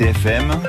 RCFM,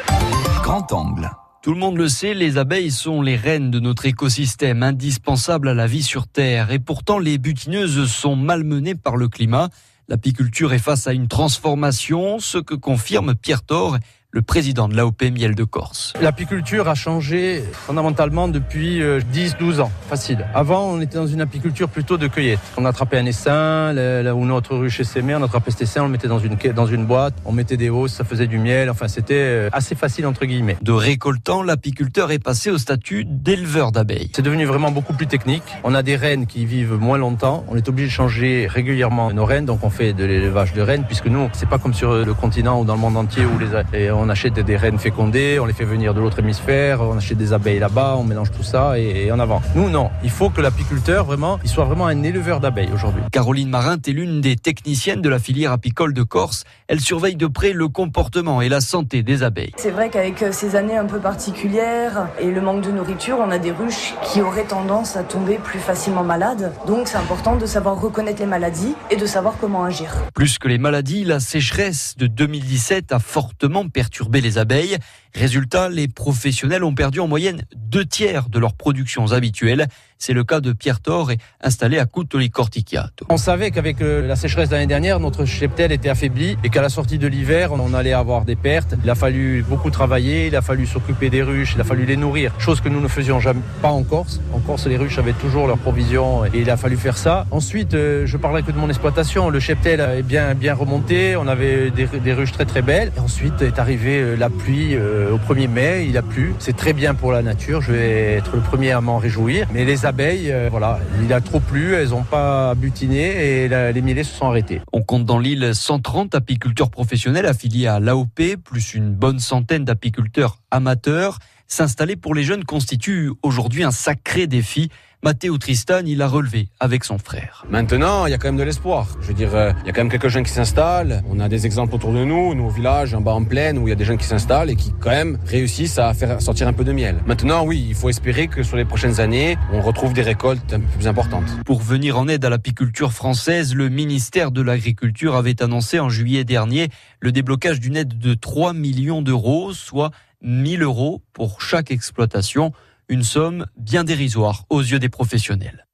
grand angle. Tout le monde le sait, les abeilles sont les reines de notre écosystème, indispensables à la vie sur Terre. Et pourtant, les butineuses sont malmenées par le climat. L'apiculture est face à une transformation, ce que confirme Pierre Thor, le président de l'AOP Miel de Corse. L'apiculture a changé fondamentalement depuis 10-12 euh, ans, facile. Avant, on était dans une apiculture plutôt de cueillette. On attrapait un essaim, là où notre ruche s'aimait, on attrapait cet essaim, on le mettait dans une, dans une boîte, on mettait des hausses, ça faisait du miel, enfin c'était euh, assez facile entre guillemets. De récoltant, l'apiculteur est passé au statut d'éleveur d'abeilles. C'est devenu vraiment beaucoup plus technique. On a des reines qui vivent moins longtemps, on est obligé de changer régulièrement nos reines, donc on fait de l'élevage de reines, puisque nous, c'est pas comme sur le continent ou dans le monde entier où les, on achète des reines fécondées, on les fait venir de l'autre hémisphère, on achète des abeilles là-bas, on mélange tout ça et, en avant. Nous, non. Il faut que l'apiculteur, vraiment, il soit vraiment un éleveur d'abeilles aujourd'hui. Caroline Marin est l'une des techniciennes de la filière apicole de Corse. Elle surveille de près le comportement et la santé des abeilles. C'est vrai qu'avec euh, ces années un peu particulières et le manque de nourriture, on a des ruches qui auraient tendance à tomber plus facilement malades. Donc c'est important de savoir reconnaître les maladies et de savoir comment agir. Plus que les maladies, la sécheresse de 2017 a fortement perturbé les abeilles. Résultat, les professionnels ont perdu en moyenne deux tiers de leurs productions habituelles. C'est le cas de Pierre Thor, installé à Coutoli Cortichiato. On savait qu'avec euh, la sécheresse de l'année dernière, notre cheptel était affaibli et qu'à la sortie de l'hiver, on allait avoir des pertes. Il a fallu beaucoup travailler, il a fallu s'occuper des ruches, il a fallu les nourrir, chose que nous ne faisions jamais pas en Corse. En Corse, les ruches avaient toujours leurs provisions et il a fallu faire ça. Ensuite, euh, je parlais que de mon exploitation. Le cheptel est bien, bien remonté, on avait des, des ruches très très belles. Et ensuite est arrivé euh, la pluie au 1er mai, il a plu. C'est très bien pour la nature, je vais être le premier à m'en réjouir. Mais les abeilles, euh, voilà, il a trop plu, elles n'ont pas butiné et les millets se sont arrêtés. On compte dans l'île 130 apiculteurs professionnels affiliés à l'AOP, plus une bonne centaine d'apiculteurs amateurs. S'installer pour les jeunes constitue aujourd'hui un sacré défi. Matteo Tristan, il a relevé avec son frère. Maintenant, il y a quand même de l'espoir. Je veux dire, euh, il y a quand même quelques jeunes qui s'installent. On a des exemples autour de nous, nous au village, en bas en plaine, où il y a des jeunes qui s'installent et qui quand même réussissent à faire sortir un peu de miel. Maintenant, oui, il faut espérer que sur les prochaines années, on retrouve des récoltes un peu plus importantes. Pour venir en aide à l'apiculture française, le ministère de l'Agriculture avait annoncé en juillet dernier le déblocage d'une aide de 3 millions d'euros, soit 1000 euros pour chaque exploitation une somme bien dérisoire aux yeux des professionnels.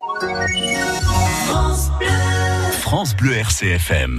France Bleu, RCFM.